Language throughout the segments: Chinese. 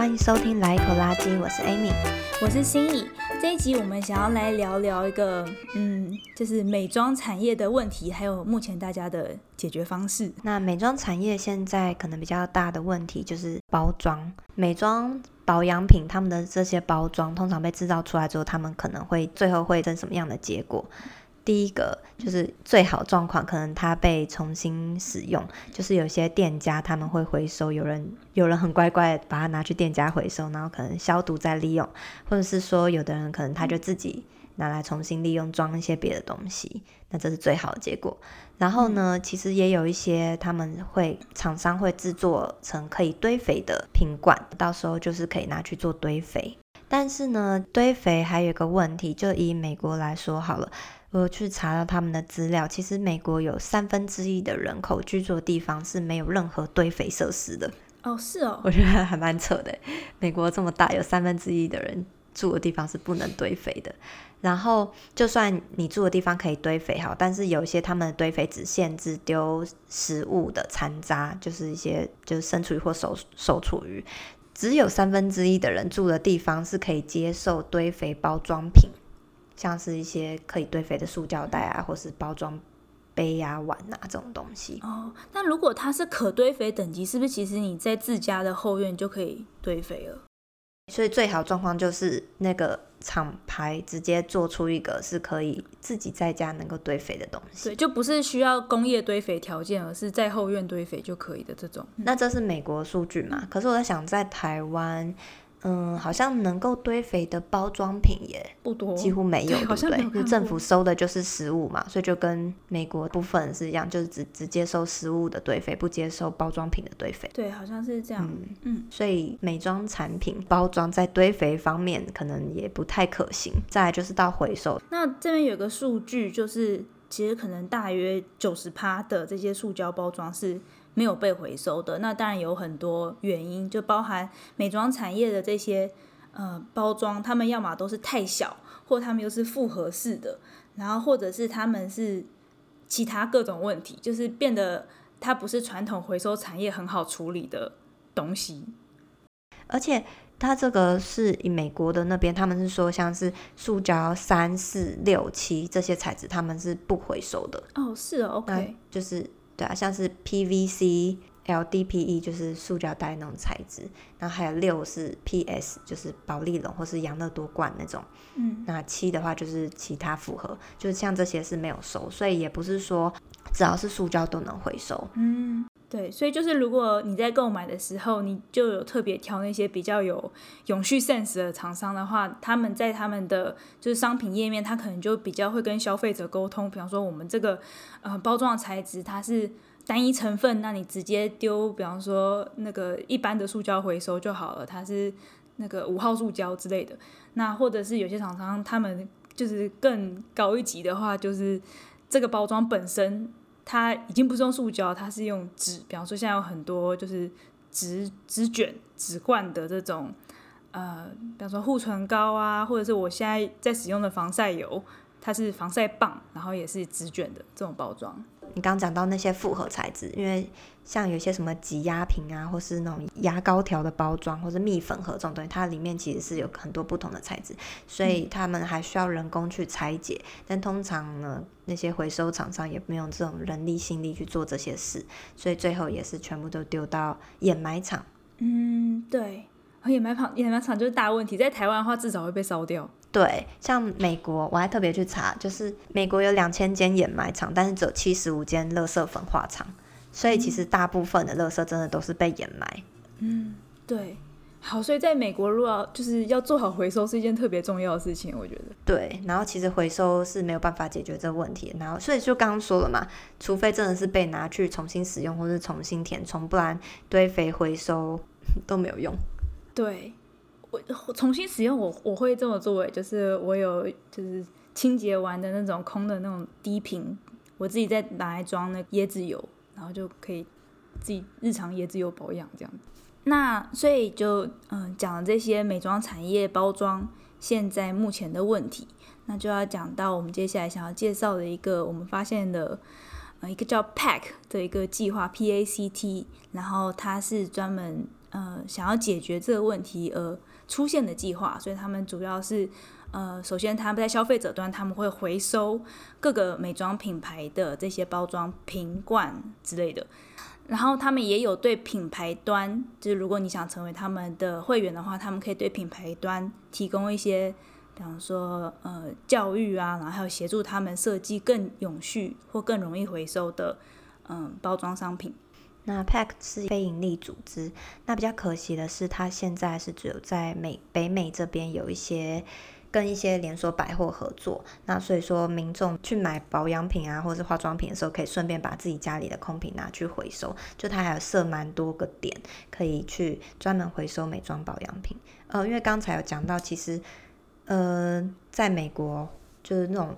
欢迎收听来一口垃圾，我是 Amy，我是心怡。这一集我们想要来聊聊一个，嗯，就是美妆产业的问题，还有目前大家的解决方式。那美妆产业现在可能比较大的问题就是包装，美妆保养品，他们的这些包装通常被制造出来之后，他们可能会最后会成什么样的结果？第一个就是最好状况，可能它被重新使用，就是有些店家他们会回收，有人有人很乖乖把它拿去店家回收，然后可能消毒再利用，或者是说有的人可能他就自己拿来重新利用装一些别的东西，那这是最好的结果。然后呢，其实也有一些他们会厂商会制作成可以堆肥的瓶罐，到时候就是可以拿去做堆肥。但是呢，堆肥还有一个问题，就以美国来说好了。我去查到他们的资料，其实美国有三分之一的人口居住的地方是没有任何堆肥设施的。哦，是哦，我觉得还蛮扯的。美国这么大，有三分之一的人住的地方是不能堆肥的。然后，就算你住的地方可以堆肥好，但是有一些他们的堆肥只限制丢食物的残渣，就是一些就是生厨余或熟熟厨余。只有三分之一的人住的地方是可以接受堆肥包装品。像是一些可以堆肥的塑胶袋啊，或是包装杯啊、碗啊这种东西。哦，那如果它是可堆肥等级，是不是其实你在自家的后院就可以堆肥了？所以最好状况就是那个厂牌直接做出一个是可以自己在家能够堆肥的东西。对，就不是需要工业堆肥条件，而是在后院堆肥就可以的这种。那这是美国数据嘛？可是我在想，在台湾。嗯，好像能够堆肥的包装品也不多，几乎没有，对，对不对？政府收的就是食物嘛，所以就跟美国部分是一样，就是只只接收食物的堆肥，不接收包装品的堆肥。对，好像是这样。嗯，嗯，所以美妆产品包装在堆肥方面可能也不太可行。再来就是到回收，那这边有个数据，就是其实可能大约九十趴的这些塑胶包装是。没有被回收的，那当然有很多原因，就包含美妆产业的这些呃包装，他们要么都是太小，或他们又是复合式的，然后或者是他们是其他各种问题，就是变得它不是传统回收产业很好处理的东西。而且它这个是以美国的那边，他们是说像是塑胶三四六七这些材质，他们是不回收的。哦，是哦，OK，就是。对啊，像是 PVC、LDPE 就是塑胶袋那种材质，然后还有六是 PS 就是保利龙或是养乐多罐那种，嗯，那七的话就是其他复合，就是像这些是没有收，所以也不是说只要是塑胶都能回收，嗯，对，所以就是如果你在购买的时候，你就有特别挑那些比较有永续 sense 的厂商的话，他们在他们的就是商品页面，他可能就比较会跟消费者沟通，比方说我们这个。呃，包装材质它是单一成分，那你直接丢，比方说那个一般的塑胶回收就好了，它是那个五号塑胶之类的。那或者是有些厂商他们就是更高一级的话，就是这个包装本身它已经不是用塑胶，它是用纸，比方说现在有很多就是纸纸卷、纸罐的这种，呃，比方说护唇膏啊，或者是我现在在使用的防晒油。它是防晒棒，然后也是纸卷的这种包装。你刚讲到那些复合材质，因为像有些什么挤压瓶啊，或是那种牙膏条的包装，或是蜜粉盒这种东西，它里面其实是有很多不同的材质，所以他们还需要人工去拆解。但通常呢，那些回收厂商也没有这种人力心力去做这些事，所以最后也是全部都丢到掩埋场。嗯，对，掩埋场，掩埋场就是大问题。在台湾的话，至少会被烧掉。对，像美国，我还特别去查，就是美国有两千间掩埋场，但是只有七十五间垃圾焚化厂，所以其实大部分的垃圾真的都是被掩埋。嗯，对。好，所以在美国，如果要就是要做好回收，是一件特别重要的事情，我觉得。对，然后其实回收是没有办法解决这个问题，然后所以就刚刚说了嘛，除非真的是被拿去重新使用或是重新填充，不然堆肥回收 都没有用。对。我重新使用我我会这么做诶，就是我有就是清洁完的那种空的那种低瓶，我自己再拿来装那椰子油，然后就可以自己日常椰子油保养这样。那所以就嗯讲了这些美妆产业包装现在目前的问题，那就要讲到我们接下来想要介绍的一个我们发现的呃一个叫 Pack 的一个计划 P A C T，然后它是专门。呃想要解决这个问题而出现的计划，所以他们主要是呃，首先他们在消费者端他们会回收各个美妆品牌的这些包装瓶罐之类的。然后他们也有对品牌端，就是如果你想成为他们的会员的话，他们可以对品牌端提供一些，比方说呃教育啊，然后还有协助他们设计更永续或更容易回收的嗯、包装商品。那 Pack 是非营利组织，那比较可惜的是，它现在是只有在美北美这边有一些。跟一些连锁百货合作，那所以说民众去买保养品啊，或者是化妆品的时候，可以顺便把自己家里的空瓶拿去回收。就它还有设蛮多个点，可以去专门回收美妆保养品。呃，因为刚才有讲到，其实呃，在美国就是那种。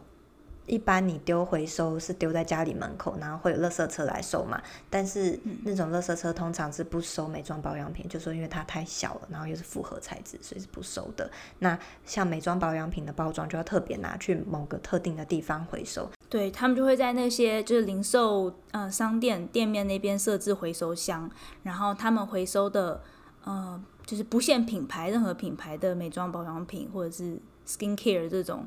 一般你丢回收是丢在家里门口，然后会有垃圾车来收嘛。但是那种垃圾车通常是不收美妆保养品，就说因为它太小了，然后又是复合材质，所以是不收的。那像美妆保养品的包装就要特别拿去某个特定的地方回收。对，他们就会在那些就是零售呃商店店面那边设置回收箱，然后他们回收的呃就是不限品牌，任何品牌的美妆保养品或者是 skin care 这种。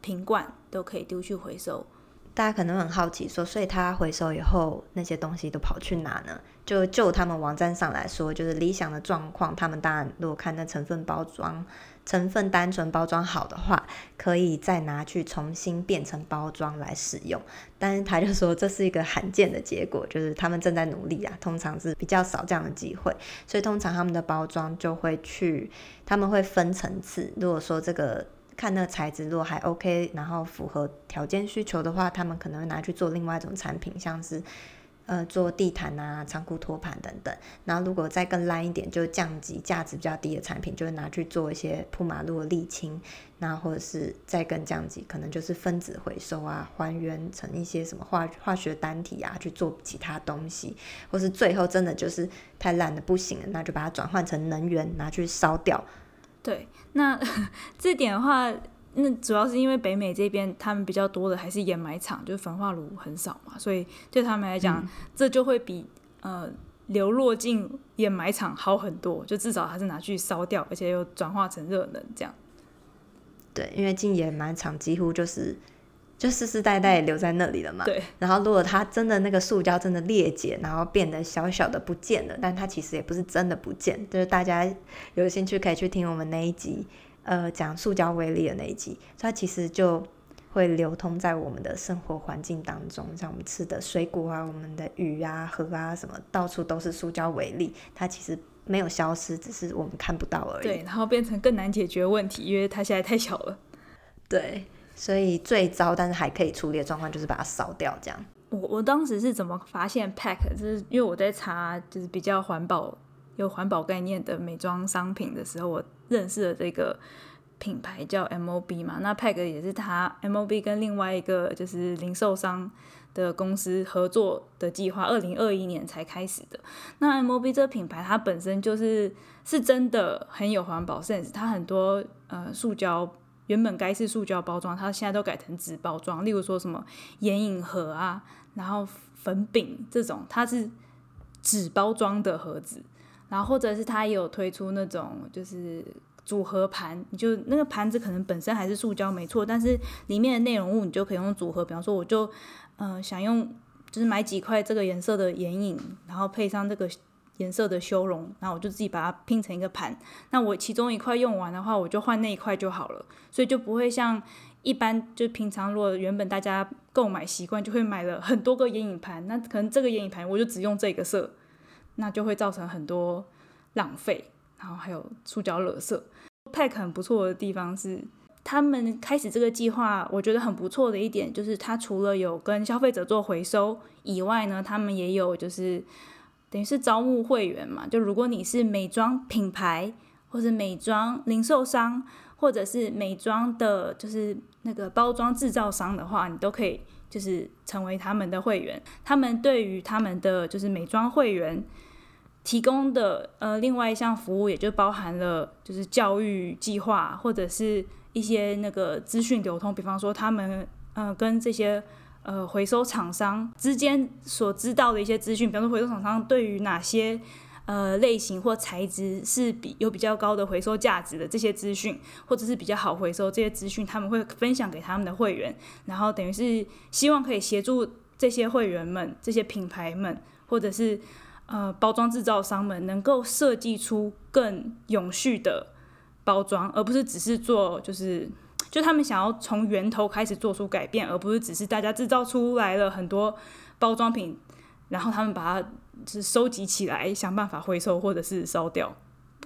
瓶罐都可以丢去回收，大家可能很好奇说，所以他回收以后那些东西都跑去哪呢？就就他们网站上来说，就是理想的状况，他们当然如果看那成分包装，成分单纯包装好的话，可以再拿去重新变成包装来使用。但是他就说这是一个罕见的结果，就是他们正在努力啊，通常是比较少这样的机会，所以通常他们的包装就会去，他们会分层次。如果说这个。看那个材质，如果还 OK，然后符合条件需求的话，他们可能会拿去做另外一种产品，像是呃做地毯啊、仓库托盘等等。然后如果再更烂一点，就降级价值比较低的产品，就会拿去做一些铺马路的沥青，那或者是再更降级，可能就是分子回收啊，还原成一些什么化化学单体啊，去做其他东西，或是最后真的就是太烂的不行了，那就把它转换成能源，拿去烧掉。对，那 这点的话，那主要是因为北美这边他们比较多的还是掩埋场，就是焚化炉很少嘛，所以对他们来讲，嗯、这就会比呃流落进掩埋场好很多，就至少它是拿去烧掉，而且又转化成热能这样。对，因为进掩埋场几乎就是。就世世代代留在那里了嘛。对。然后如果它真的那个塑胶真的裂解，然后变得小小的不见了，但它其实也不是真的不见。就是大家有兴趣可以去听我们那一集，呃，讲塑胶微粒的那一集。它其实就会流通在我们的生活环境当中，像我们吃的水果啊、我们的鱼啊、河啊什么，到处都是塑胶微粒。它其实没有消失，只是我们看不到而已。对，然后变成更难解决问题，因为它现在太小了。对。所以最糟，但是还可以处理的状况就是把它烧掉，这样。我我当时是怎么发现 Pack？就是因为我在查，就是比较环保、有环保概念的美妆商品的时候，我认识了这个品牌叫 MOB 嘛。那 Pack 也是他 MOB 跟另外一个就是零售商的公司合作的计划，二零二一年才开始的。那 MOB 这个品牌它本身就是是真的很有环保 sense，它很多呃塑胶。原本该是塑胶包装，它现在都改成纸包装。例如说什么眼影盒啊，然后粉饼这种，它是纸包装的盒子。然后或者是它也有推出那种就是组合盘，你就那个盘子可能本身还是塑胶没错，但是里面的内容物你就可以用组合。比方说，我就嗯、呃、想用就是买几块这个颜色的眼影，然后配上这个。颜色的修容，然后我就自己把它拼成一个盘。那我其中一块用完的话，我就换那一块就好了，所以就不会像一般就平常如果原本大家购买习惯就会买了很多个眼影盘，那可能这个眼影盘我就只用这个色，那就会造成很多浪费，然后还有塑胶垃圾。，pack 很不错的地方是，他们开始这个计划，我觉得很不错的一点就是，它除了有跟消费者做回收以外呢，他们也有就是。等于是招募会员嘛，就如果你是美妆品牌，或是美妆零售商，或者是美妆的，就是那个包装制造商的话，你都可以就是成为他们的会员。他们对于他们的就是美妆会员提供的呃另外一项服务，也就包含了就是教育计划，或者是一些那个资讯流通，比方说他们呃跟这些。呃，回收厂商之间所知道的一些资讯，比方说回收厂商对于哪些呃类型或材质是比有比较高的回收价值的这些资讯，或者是比较好回收这些资讯，他们会分享给他们的会员，然后等于是希望可以协助这些会员们、这些品牌们，或者是呃包装制造商们，能够设计出更永续的包装，而不是只是做就是。就他们想要从源头开始做出改变，而不是只是大家制造出来了很多包装品，然后他们把它就是收集起来，想办法回收或者是烧掉，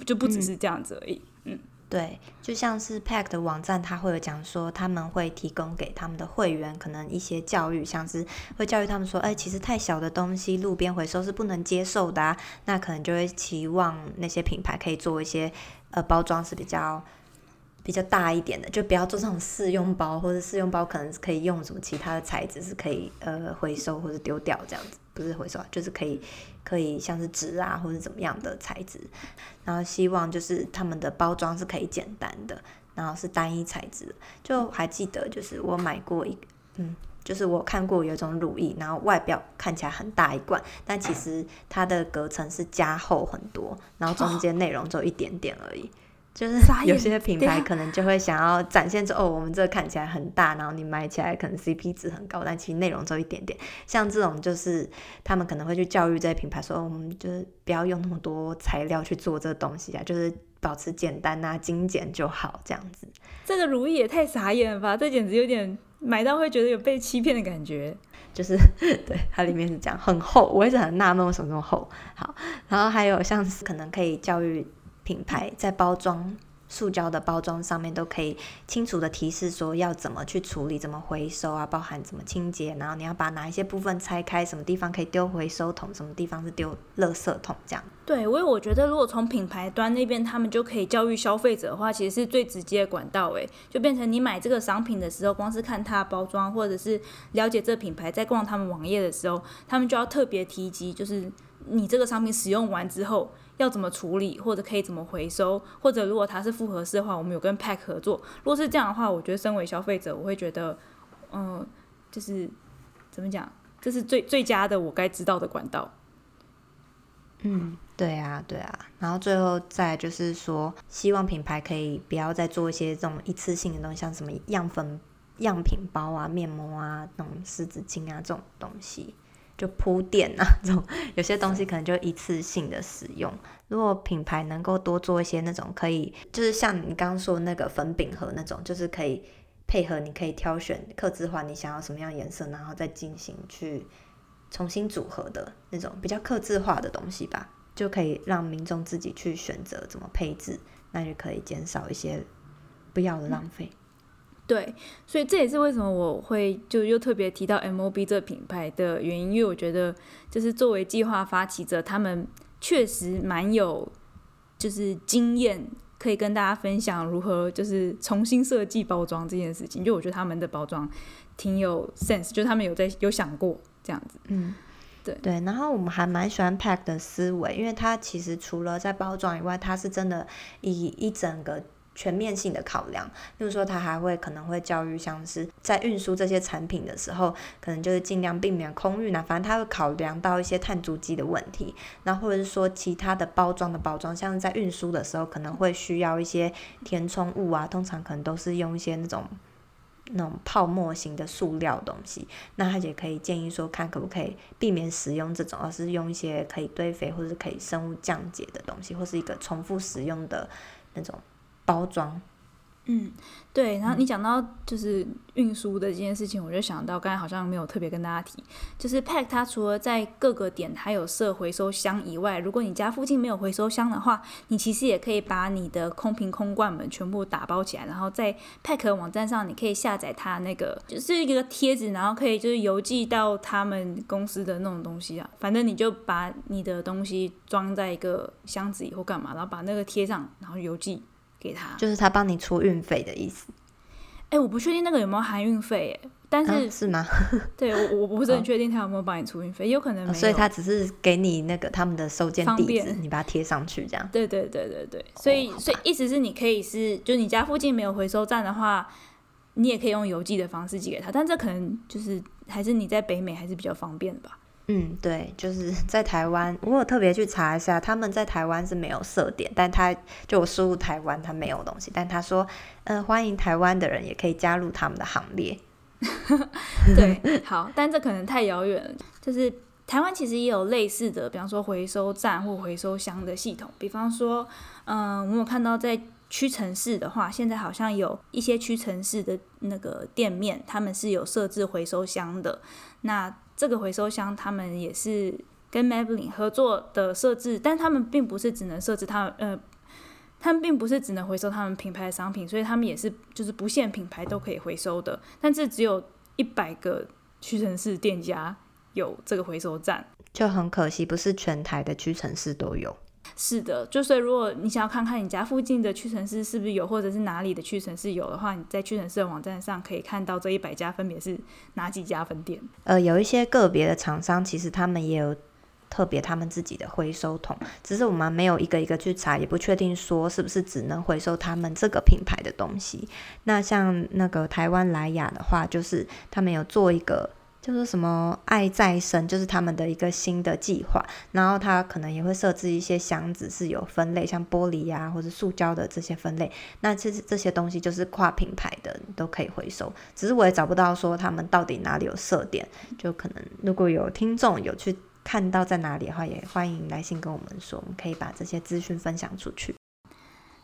就不只是这样子而已。嗯，嗯对，就像是 Pack 的网站，他会有讲说他们会提供给他们的会员可能一些教育，像是会教育他们说，哎，其实太小的东西路边回收是不能接受的啊，那可能就会期望那些品牌可以做一些呃包装是比较。比较大一点的，就不要做这种试用包，或者试用包可能是可以用什么其他的材质是可以呃回收或者丢掉这样子，不是回收，就是可以可以像是纸啊或者怎么样的材质，然后希望就是他们的包装是可以简单的，然后是单一材质。就还记得就是我买过一嗯，就是我看过有一种乳液，然后外表看起来很大一罐，但其实它的隔层是加厚很多，然后中间内容只有一点点而已。就是有些品牌可能就会想要展现出哦，我们这个看起来很大，然后你买起来可能 CP 值很高，但其实内容只有一点点。像这种就是他们可能会去教育这些品牌说，我们就是不要用那么多材料去做这个东西啊，就是保持简单啊、精简就好这样子。这个如意也太傻眼了吧！这简直有点买到会觉得有被欺骗的感觉。就是 对它里面是这样很厚，我一直很纳闷为什么这么厚。好，然后还有像是可能可以教育。品牌在包装塑胶的包装上面都可以清楚的提示说要怎么去处理，怎么回收啊，包含怎么清洁，然后你要把哪一些部分拆开，什么地方可以丢回收桶，什么地方是丢垃圾桶，这样。对，因为我觉得如果从品牌端那边他们就可以教育消费者的话，其实是最直接的管道，诶，就变成你买这个商品的时候，光是看它的包装或者是了解这个品牌，在逛他们网页的时候，他们就要特别提及，就是你这个商品使用完之后。要怎么处理，或者可以怎么回收，或者如果它是复合式的话，我们有跟 Pack 合作。如果是这样的话，我觉得身为消费者，我会觉得，嗯、就是怎么讲，这是最最佳的我该知道的管道。嗯，对啊，对啊。然后最后再就是说，希望品牌可以不要再做一些这种一次性的东西，像什么样粉、样品包啊、面膜啊、那种湿纸巾啊这种东西。就铺垫啊，这种有些东西可能就一次性的使用。如果品牌能够多做一些那种可以，就是像你刚刚说的那个粉饼盒那种，就是可以配合，你可以挑选客制化你想要什么样颜色，然后再进行去重新组合的那种比较客制化的东西吧，就可以让民众自己去选择怎么配置，那就可以减少一些不要的浪费。嗯对，所以这也是为什么我会就又特别提到 MOB 这个品牌的原因，因为我觉得就是作为计划发起者，他们确实蛮有就是经验，可以跟大家分享如何就是重新设计包装这件事情。就我觉得他们的包装挺有 sense，就他们有在有想过这样子。嗯，对对。然后我们还蛮喜欢 Pack 的思维，因为它其实除了在包装以外，它是真的以一整个。全面性的考量，例如说，他还会可能会教育，像是在运输这些产品的时候，可能就是尽量避免空运啊。反正他会考量到一些碳足迹的问题，那或者是说其他的包装的包装，像是在运输的时候可能会需要一些填充物啊，通常可能都是用一些那种那种泡沫型的塑料东西。那他也可以建议说，看可不可以避免使用这种，而是用一些可以堆肥或者是可以生物降解的东西，或是一个重复使用的那种。包装，嗯，对。然后你讲到就是运输的这件事情，我就想到刚才好像没有特别跟大家提，就是 Pack 它除了在各个点还有设回收箱以外，如果你家附近没有回收箱的话，你其实也可以把你的空瓶空罐们全部打包起来，然后在 Pack 网站上你可以下载它那个就是一个贴纸，然后可以就是邮寄到他们公司的那种东西啊。反正你就把你的东西装在一个箱子里或干嘛，然后把那个贴上，然后邮寄。给他，就是他帮你出运费的意思。哎、欸，我不确定那个有没有含运费，哎，但是、啊、是吗？对，我我不是很确定他有没有帮你出运费，有可能没有。所以他只是给你那个他们的收件地址，你把它贴上去这样。对对对对对，所以、哦、所以意思是你可以是，就你家附近没有回收站的话，你也可以用邮寄的方式寄给他，但这可能就是还是你在北美还是比较方便的吧。嗯，对，就是 在台湾，我有特别去查一下，他们在台湾是没有设点，但他就我输入台湾，他没有东西，但他说，呃，欢迎台湾的人也可以加入他们的行列。对，好，但这可能太遥远了。就是台湾其实也有类似的，比方说回收站或回收箱的系统，比方说，嗯、呃，我有看到在屈臣氏的话，现在好像有一些屈臣氏的那个店面，他们是有设置回收箱的。那这个回收箱，他们也是跟 Maybelline 合作的设置，但他们并不是只能设置他们，呃，他们并不是只能回收他们品牌的商品，所以他们也是就是不限品牌都可以回收的。但是只有一百个屈臣氏店家有这个回收站，就很可惜，不是全台的屈臣氏都有。是的，就是如果你想要看看你家附近的屈臣氏是不是有，或者是哪里的屈臣氏有的话，你在屈臣氏的网站上可以看到这一百家分别是哪几家分店。呃，有一些个别的厂商，其实他们也有特别他们自己的回收桶，只是我们没有一个一个去查，也不确定说是不是只能回收他们这个品牌的东西。那像那个台湾莱雅的话，就是他们有做一个。就是什么爱再生，就是他们的一个新的计划，然后他可能也会设置一些箱子是有分类，像玻璃呀、或者塑胶的这些分类。那其实这些东西就是跨品牌的都可以回收，只是我也找不到说他们到底哪里有设点，就可能如果有听众有去看到在哪里的话，也欢迎来信跟我们说，我们可以把这些资讯分享出去。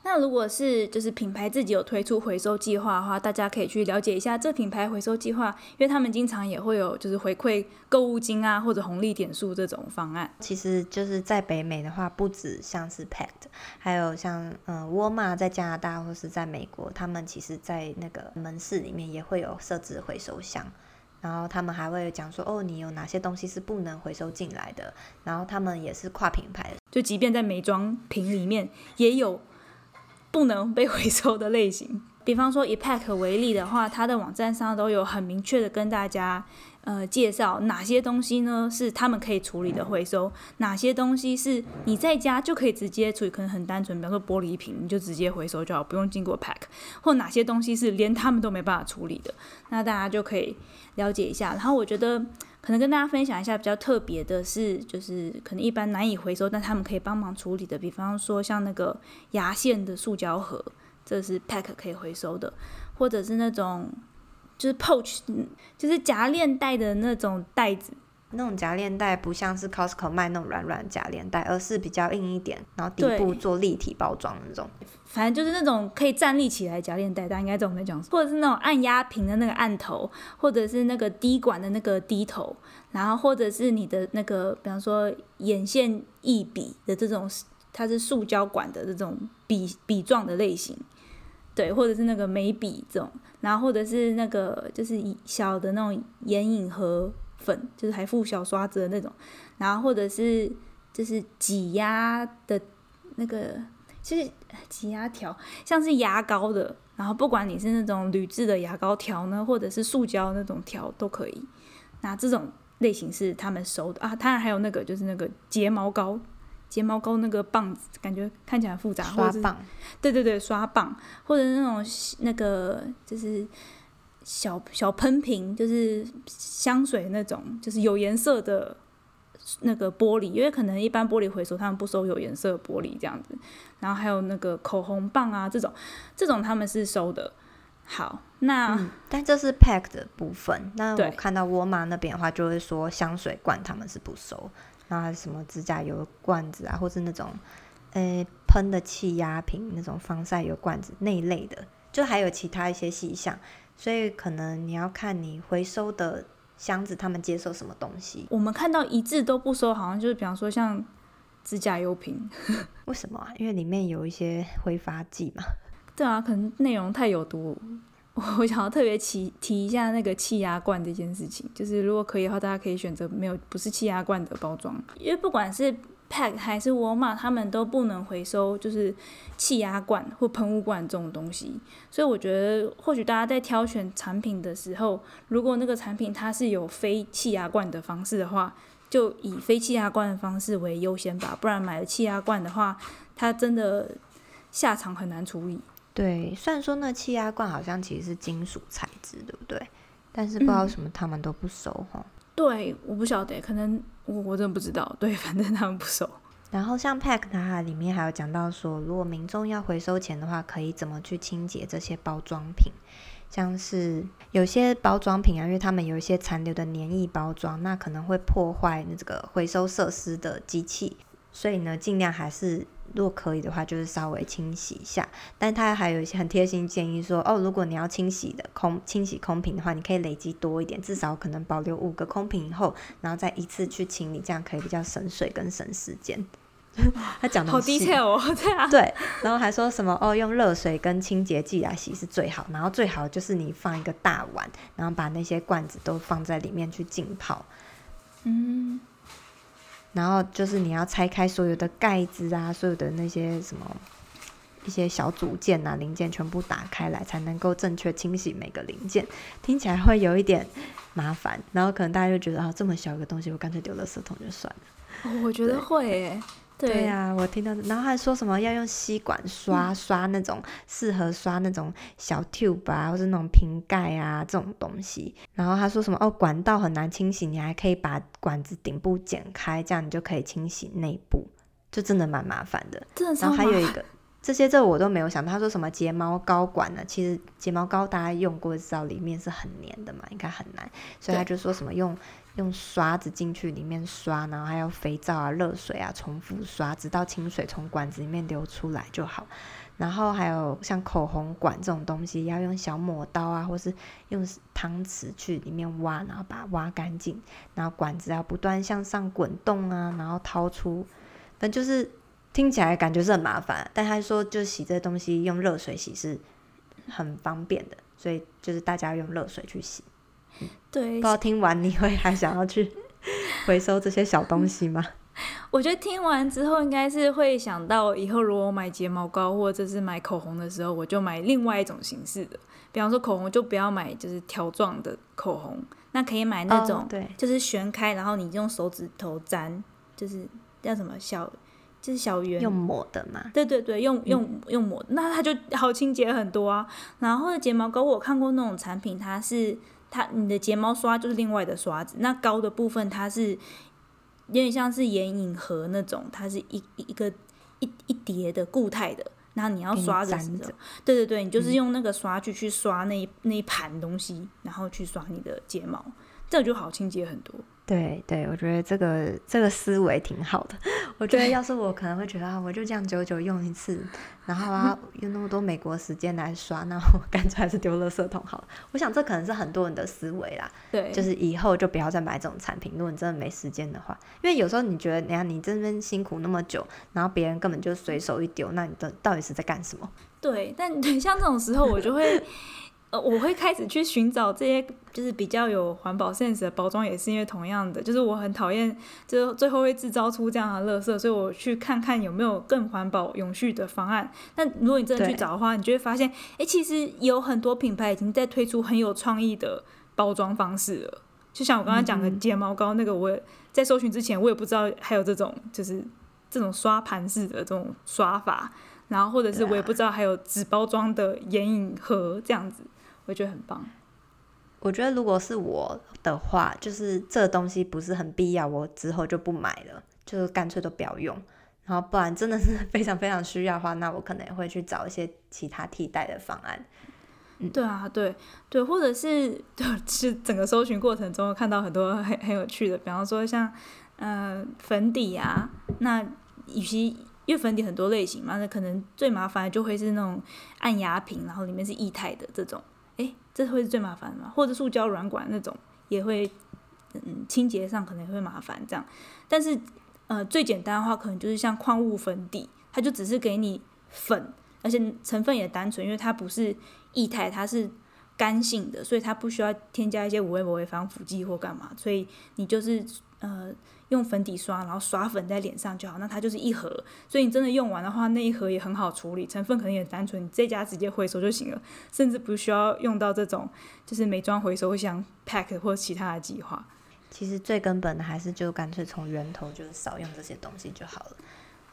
那如果是就是品牌自己有推出回收计划的话，大家可以去了解一下这品牌回收计划，因为他们经常也会有就是回馈购物金啊或者红利点数这种方案。其实就是在北美的话，不止像是 Pact，还有像嗯沃尔玛在加拿大或是在美国，他们其实在那个门市里面也会有设置回收箱，然后他们还会讲说哦，你有哪些东西是不能回收进来的，然后他们也是跨品牌，就即便在美妆品里面也有。不能被回收的类型，比方说以 Pack 为例的话，它的网站上都有很明确的跟大家呃介绍哪些东西呢是他们可以处理的回收，哪些东西是你在家就可以直接处理，可能很单纯，比方说玻璃瓶你就直接回收就好，不用经过 Pack，或哪些东西是连他们都没办法处理的，那大家就可以了解一下。然后我觉得。可能跟大家分享一下比较特别的是，就是可能一般难以回收，但他们可以帮忙处理的，比方说像那个牙线的塑胶盒，这是 Pack 可以回收的，或者是那种就是 pouch，就是夹链袋的那种袋子。那种夹链袋不像是 Costco 卖那种软软夹链袋，而是比较硬一点，然后底部做立体包装的那种。反正就是那种可以站立起来夹链袋，大家应该懂我在讲，或者是那种按压瓶的那个按头，或者是那个滴管的那个滴头，然后或者是你的那个，比方说眼线液笔的这种，它是塑胶管的这种笔笔状的类型，对，或者是那个眉笔这种，然后或者是那个就是小的那种眼影盒。粉就是还附小刷子的那种，然后或者是就是挤压的那个，就是挤压条像是牙膏的，然后不管你是那种铝制的牙膏条呢，或者是塑胶那种条都可以。那这种类型是他们收的啊，当然还有那个就是那个睫毛膏，睫毛膏那个棒子，感觉看起来复杂，刷棒，对对对，刷棒或者那种那个就是。小小喷瓶就是香水那种，就是有颜色的那个玻璃，因为可能一般玻璃回收他们不收有颜色的玻璃这样子。然后还有那个口红棒啊，这种这种他们是收的。好，那、嗯、但这是 pack 的部分。那我看到沃尔玛那边的话，就会说香水罐他们是不收，然后还有什么指甲油罐子啊，或是那种呃喷的气压瓶那种防晒油罐子那一类的，就还有其他一些细项。所以可能你要看你回收的箱子，他们接受什么东西。我们看到一致都不收，好像就是比方说像指甲油瓶，为什么啊？因为里面有一些挥发剂嘛。对啊，可能内容太有毒。我想要特别提提一下那个气压罐这件事情，就是如果可以的话，大家可以选择没有不是气压罐的包装，因为不管是。Pack 还是沃尔玛，他们都不能回收，就是气压罐或喷雾罐这种东西。所以我觉得，或许大家在挑选产品的时候，如果那个产品它是有非气压罐的方式的话，就以非气压罐的方式为优先吧。不然买了气压罐的话，它真的下场很难处理。对，虽然说那气压罐好像其实是金属材质，对不对？但是不知道什么他们都不收哈。嗯对，我不晓得，可能我我真的不知道。对，反正他们不熟。然后像 Pack 它里面还有讲到说，如果民众要回收钱的话，可以怎么去清洁这些包装品？像是有些包装品啊，因为他们有一些残留的黏液包装，那可能会破坏那这个回收设施的机器，所以呢，尽量还是如果可以的话，就是稍微清洗一下。但他还有一些很贴心建议说，哦，如果你要清洗的空清洗空瓶的话，你可以累积多一点，至少可能保留五个空瓶以后，然后再一次去清理，这样可以比较省水跟省时间。他讲的好 detail 哦，对啊，对，然后还说什么哦，用热水跟清洁剂来洗是最好，然后最好就是你放一个大碗，然后把那些罐子都放在里面去浸泡，嗯，然后就是你要拆开所有的盖子啊，所有的那些什么一些小组件啊零件全部打开来，才能够正确清洗每个零件，听起来会有一点麻烦，然后可能大家就觉得啊、这么小一个东西，我干脆丢了圾桶就算了。我觉得会诶。对呀、啊，我听到，然后还说什么要用吸管刷刷那种适合刷那种小 tube 啊，或是那种瓶盖啊这种东西。然后他说什么哦，管道很难清洗，你还可以把管子顶部剪开，这样你就可以清洗内部，就真的蛮麻烦的。真的然后还有一个，这些这我都没有想到。他说什么睫毛膏管呢？其实睫毛膏大家用过知道里面是很黏的嘛，应该很难，所以他就说什么用。用刷子进去里面刷，然后还有肥皂啊、热水啊，重复刷，直到清水从管子里面流出来就好。然后还有像口红管这种东西，要用小抹刀啊，或是用汤匙去里面挖，然后把它挖干净。然后管子要不断向上滚动啊，然后掏出。但就是听起来感觉是很麻烦，但他说就洗这东西用热水洗是很方便的，所以就是大家用热水去洗。对，不知道听完你会还想要去 回收这些小东西吗？我觉得听完之后应该是会想到以后如果我买睫毛膏或者是买口红的时候，我就买另外一种形式的。比方说口红就不要买就是条状的口红，那可以买那种对，就是旋开，然后你用手指头沾，就是叫什么小，就是小圆用抹的嘛。对对对，用用用抹，那它就好清洁很多啊。然后睫毛膏我看过那种产品，它是。它你的睫毛刷就是另外的刷子，那膏的部分它是有点像是眼影盒那种，它是一一个一一叠的固态的，然后你要刷的时候，对对对，你就是用那个刷具去刷那一那一盘东西，然后去刷你的睫毛，这样就好清洁很多。对对，我觉得这个这个思维挺好的。我觉得要是我可能会觉得啊，我就这样久久用一次，然后啊 用那么多美国时间来刷，那我干脆还是丢垃圾桶好了。我想这可能是很多人的思维啦。对，就是以后就不要再买这种产品。如果你真的没时间的话，因为有时候你觉得，你看你这边辛苦那么久，然后别人根本就随手一丢，那你的到底是在干什么？对，但对像这种时候，我就会。呃，我会开始去寻找这些就是比较有环保 sense 的包装，也是因为同样的，就是我很讨厌，就最后会制造出这样的垃圾，所以我去看看有没有更环保、永续的方案。那如果你真的去找的话，你就会发现，哎，其实有很多品牌已经在推出很有创意的包装方式了。就像我刚刚讲的睫毛膏那个，我也在搜寻之前，我也不知道还有这种就是这种刷盘式的这种刷法，然后或者是我也不知道还有纸包装的眼影盒这样子。我觉得很棒。我觉得如果是我的话，就是这东西不是很必要，我之后就不买了，就是干脆都不要用。然后不然真的是非常非常需要的话，那我可能也会去找一些其他替代的方案。嗯，对啊，对对，或者是就是整个搜寻过程中看到很多很很有趣的，比方说像呃粉底啊，那与其因为粉底很多类型嘛，那可能最麻烦的就会是那种按压瓶，然后里面是液态的这种。这会是最麻烦的嘛？或者塑胶软管那种也会，嗯，清洁上可能也会麻烦这样。但是，呃，最简单的话，可能就是像矿物粉底，它就只是给你粉，而且成分也单纯，因为它不是液态，它是干性的，所以它不需要添加一些有的没的防腐剂或干嘛，所以你就是呃。用粉底刷，然后刷粉在脸上就好，那它就是一盒，所以你真的用完的话，那一盒也很好处理，成分可能也单纯，你这家直接回收就行了，甚至不需要用到这种就是美妆回收箱 pack 或其他的计划。其实最根本的还是就干脆从源头就是少用这些东西就好了。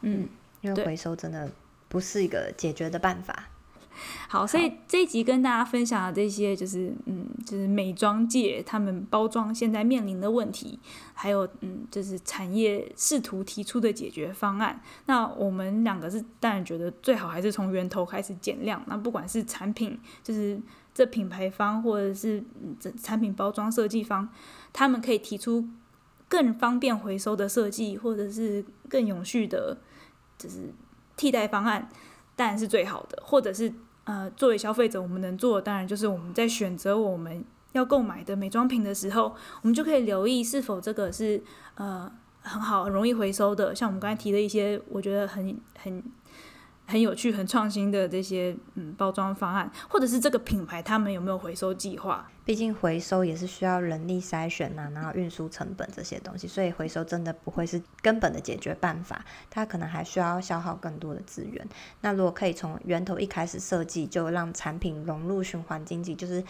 嗯，因为回收真的不是一个解决的办法。好，所以这一集跟大家分享的这些，就是嗯，就是美妆界他们包装现在面临的问题，还有嗯，就是产业试图提出的解决方案。那我们两个是当然觉得最好还是从源头开始减量。那不管是产品，就是这品牌方或者是这产品包装设计方，他们可以提出更方便回收的设计，或者是更永续的，就是替代方案。当然是最好的，或者是呃，作为消费者，我们能做的当然就是我们在选择我们要购买的美妆品的时候，我们就可以留意是否这个是呃很好、很容易回收的。像我们刚才提的一些，我觉得很很。很有趣、很创新的这些嗯包装方案，或者是这个品牌他们有没有回收计划？毕竟回收也是需要人力筛选呐、然后运输成本这些东西，所以回收真的不会是根本的解决办法，它可能还需要消耗更多的资源。那如果可以从源头一开始设计，就让产品融入循环经济，就是。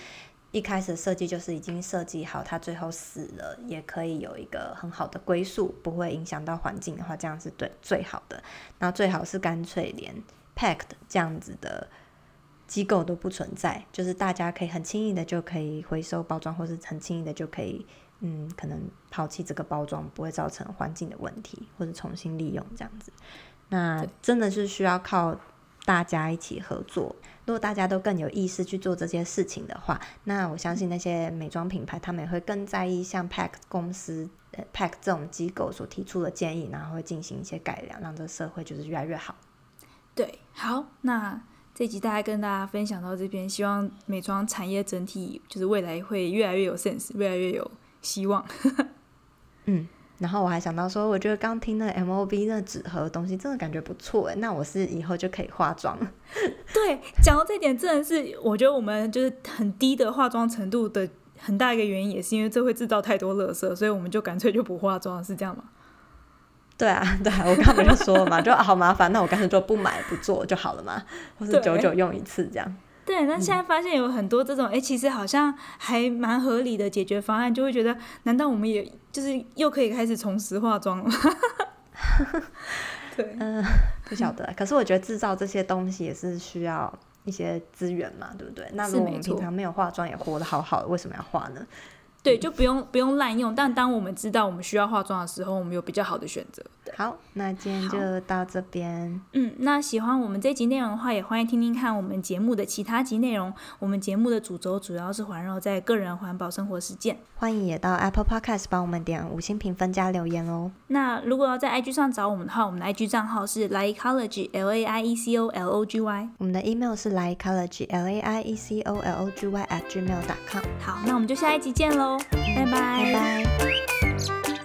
一开始设计就是已经设计好，它最后死了也可以有一个很好的归宿，不会影响到环境的话，这样是对最好的。然后最好是干脆连 packed 这样子的机构都不存在，就是大家可以很轻易的就可以回收包装，或是很轻易的就可以，嗯，可能抛弃这个包装，不会造成环境的问题，或者重新利用这样子。那真的是需要靠。大家一起合作，如果大家都更有意识去做这些事情的话，那我相信那些美妆品牌他们也会更在意像 Pack 公司、呃 Pack 这种机构所提出的建议，然后会进行一些改良，让这个社会就是越来越好。对，好，那这集大概跟大家分享到这边，希望美妆产业整体就是未来会越来越有 sense，越来越有希望。嗯。然后我还想到说，我觉得刚听那 M O B 那纸盒的东西，真的感觉不错诶。那我是以后就可以化妆了。对，讲到这点，真的是我觉得我们就是很低的化妆程度的很大一个原因，也是因为这会制造太多垃圾，所以我们就干脆就不化妆，是这样吗？对啊，对啊，我刚刚不就说了嘛，就好麻烦，那我干脆就不买不做就好了嘛，或是久久用一次这样。对，那现在发现有很多这种，哎、嗯，其实好像还蛮合理的解决方案，就会觉得，难道我们也就是又可以开始重拾化妆了？对，嗯、呃，不晓得。可是我觉得制造这些东西也是需要一些资源嘛，对不对？那如果我们平常没有化妆也活得好好的，为什么要化呢？对，就不用不用滥用。但当我们知道我们需要化妆的时候，我们有比较好的选择。好，那今天就到这边。嗯，那喜欢我们这集内容的话，也欢迎听听看我们节目的其他集内容。我们节目的主轴主要是环绕在个人环保生活实践。欢迎也到 Apple Podcast 帮我们点五星评分加留言哦。那如果要在 IG 上找我们的话，我们的 IG 账号是 Laiecology L A I E C O L O G Y。我们的 email 是 Laiecology L A I E C O L O G Y at gmail dot com。好，那我们就下一集见拜拜。拜拜。